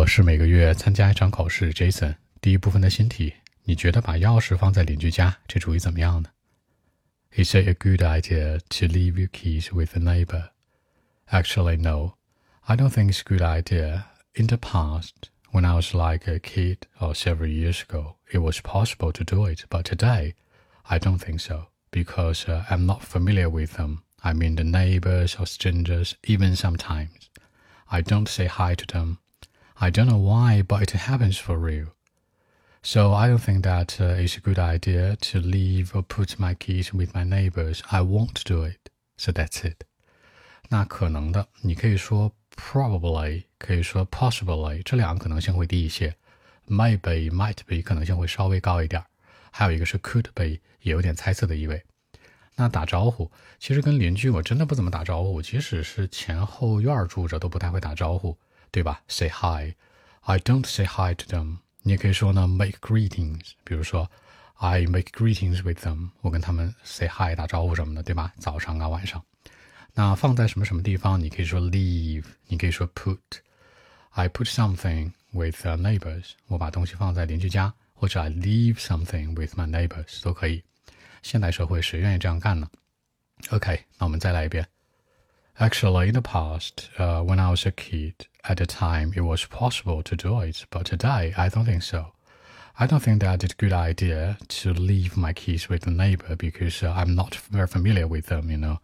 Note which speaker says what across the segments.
Speaker 1: 我是每个月参加一场考试，Jason。第一部分的新题，你觉得把钥匙放在邻居家，这主意怎么样呢？Is it a good idea to leave your keys with a neighbor? Actually, no. I don't think it's a good idea. In the past, when I was like a kid or several years ago, it was possible to do it, but today, I don't think so because uh, I'm not familiar with them. I mean, the neighbors or strangers, even sometimes. I don't say hi to them. I don't know why, but it happens for real. So I don't think that uh, it's a good idea to leave or put my keys with my neighbors. I won't do it. So that's it. 那可能的，你可以说 probably，可以说 possibly，这两个可能性会低一些。Maybe、might be 可能性会稍微高一点。还有一个是 could be，也有点猜测的意味。那打招呼，其实跟邻居我真的不怎么打招呼，即使是前后院住着都不太会打招呼， 对吧？Say hi，I don't say hi to them。你也可以说呢，make greetings，比如说 I make greetings with them，我跟他们 say hi 打招呼什么的，对吧？早上啊，晚上。那放在什么什么地方？你可以说 leave，你可以说 put。I put something with the neighbors，我把东西放在邻居家，或者 I leave something with my neighbors 都可以。现代社会谁愿意这样干呢？OK，那我们再来一遍。Actually, in the past, uh, when I was a kid, at the time it was possible to do it, but today I don't think so. I don't think that it's a good idea to leave my keys with the neighbor because uh, I'm not very familiar with them, you know.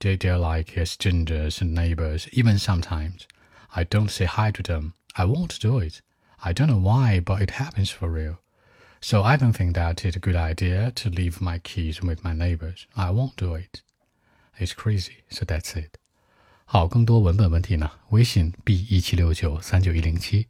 Speaker 1: They, they're like uh, strangers and neighbors, even sometimes. I don't say hi to them. I won't do it. I don't know why, but it happens for real. So I don't think that it's a good idea to leave my keys with my neighbors. I won't do it. It's crazy, so that's it. 好，更多文本问题呢？微信 b 一七六九三九一零七。